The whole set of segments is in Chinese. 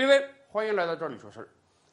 各位，欢迎来到这里说事儿。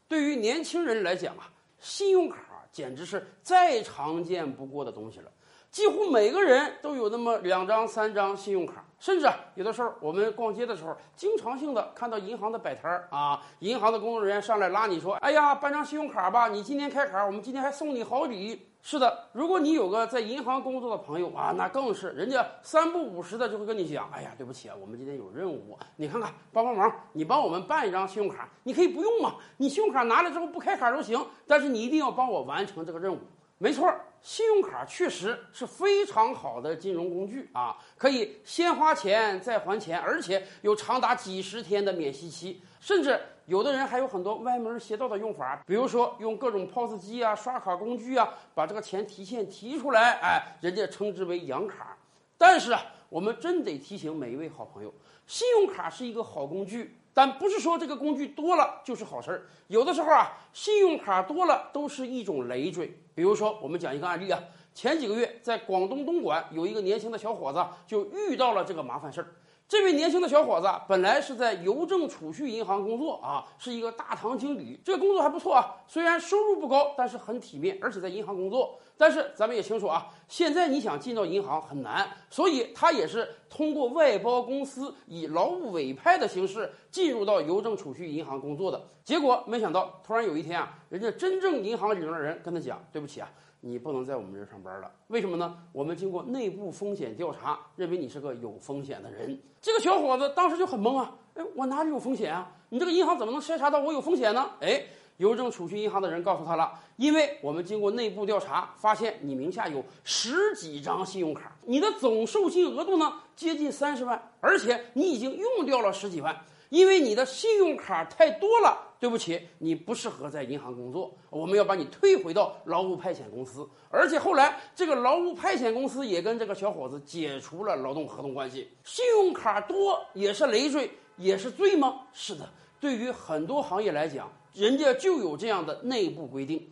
对于年轻人来讲啊，信用卡简直是再常见不过的东西了。几乎每个人都有那么两张、三张信用卡，甚至，有的时候我们逛街的时候，经常性的看到银行的摆摊儿啊，银行的工作人员上来拉你说：“哎呀，办张信用卡吧，你今天开卡，我们今天还送你好礼。”是的，如果你有个在银行工作的朋友啊，那更是人家三不五时的就会跟你讲：“哎呀，对不起啊，我们今天有任务，你看看帮帮忙，你帮我们办一张信用卡，你可以不用嘛，你信用卡拿来之后不开卡都行，但是你一定要帮我完成这个任务。”没错，信用卡确实是非常好的金融工具啊，可以先花钱再还钱，而且有长达几十天的免息期，甚至有的人还有很多歪门邪道的用法，比如说用各种 POS 机啊、刷卡工具啊，把这个钱提现提出来，哎，人家称之为养卡。但是啊，我们真得提醒每一位好朋友，信用卡是一个好工具。但不是说这个工具多了就是好事儿，有的时候啊，信用卡多了都是一种累赘。比如说，我们讲一个案例啊，前几个月在广东东莞有一个年轻的小伙子就遇到了这个麻烦事儿。这位年轻的小伙子本来是在邮政储蓄银行工作啊，是一个大堂经理，这个工作还不错啊。虽然收入不高，但是很体面，而且在银行工作。但是咱们也清楚啊，现在你想进到银行很难，所以他也是通过外包公司以劳务委派的形式进入到邮政储蓄银行工作的。结果没想到，突然有一天啊，人家真正银行里面的人跟他讲：“对不起啊。”你不能在我们这儿上班了，为什么呢？我们经过内部风险调查，认为你是个有风险的人。这个小伙子当时就很懵啊，哎，我哪里有风险啊？你这个银行怎么能筛查到我有风险呢？哎，邮政储蓄银行的人告诉他了，因为我们经过内部调查，发现你名下有十几张信用卡，你的总授信额度呢接近三十万，而且你已经用掉了十几万。因为你的信用卡太多了，对不起，你不适合在银行工作，我们要把你退回到劳务派遣公司。而且后来这个劳务派遣公司也跟这个小伙子解除了劳动合同关系。信用卡多也是累赘，也是罪吗？是的，对于很多行业来讲，人家就有这样的内部规定。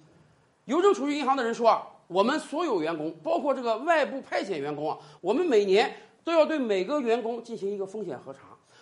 邮政储蓄银行的人说啊，我们所有员工，包括这个外部派遣员工啊，我们每年都要对每个员工进行一个风险核查。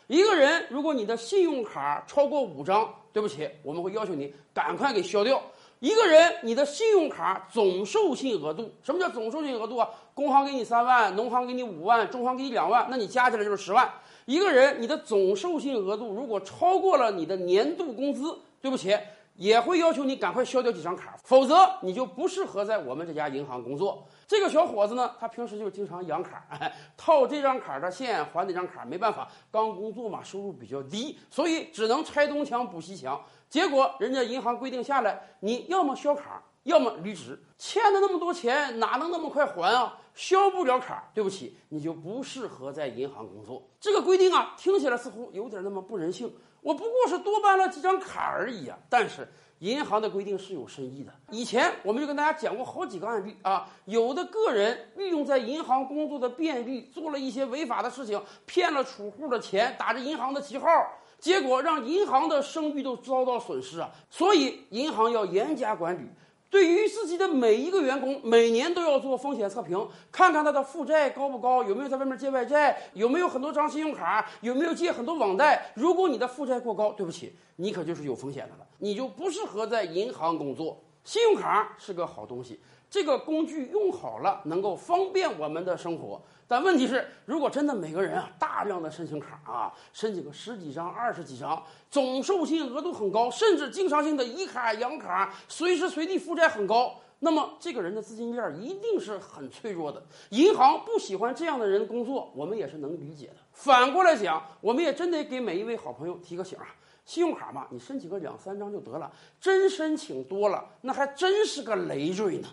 一个人，如果你的信用卡超过五张，对不起，我们会要求你赶快给消掉。一个人，你的信用卡总授信额度，什么叫总授信额度啊？工行给你三万，农行给你五万，中行给你两万，那你加起来就是十万。一个人，你的总授信额度如果超过了你的年度工资，对不起。也会要求你赶快消掉几张卡，否则你就不适合在我们这家银行工作。这个小伙子呢，他平时就经常养卡，套这张卡的现还那张卡，没办法，刚工作嘛，收入比较低，所以只能拆东墙补西墙。结果人家银行规定下来，你要么销卡，要么离职。欠的那么多钱，哪能那么快还啊？销不了卡，对不起，你就不适合在银行工作。这个规定啊，听起来似乎有点那么不人性。我不过是多办了几张卡而已啊！但是银行的规定是有深意的。以前我们就跟大家讲过好几个案例啊，有的个人利用在银行工作的便利，做了一些违法的事情，骗了储户的钱，打着银行的旗号，结果让银行的声誉都遭到损失啊！所以银行要严加管理。对于自己的每一个员工，每年都要做风险测评，看看他的负债高不高，有没有在外面借外债，有没有很多张信用卡，有没有借很多网贷。如果你的负债过高，对不起，你可就是有风险的了，你就不适合在银行工作。信用卡是个好东西。这个工具用好了，能够方便我们的生活。但问题是，如果真的每个人啊大量的申请卡啊，申请个十几张、二十几张，总授信额度很高，甚至经常性的以卡养卡，随时随地负债很高，那么这个人的资金链一定是很脆弱的。银行不喜欢这样的人工作，我们也是能理解的。反过来讲，我们也真得给每一位好朋友提个醒啊。信用卡嘛，你申请个两三张就得了，真申请多了，那还真是个累赘呢。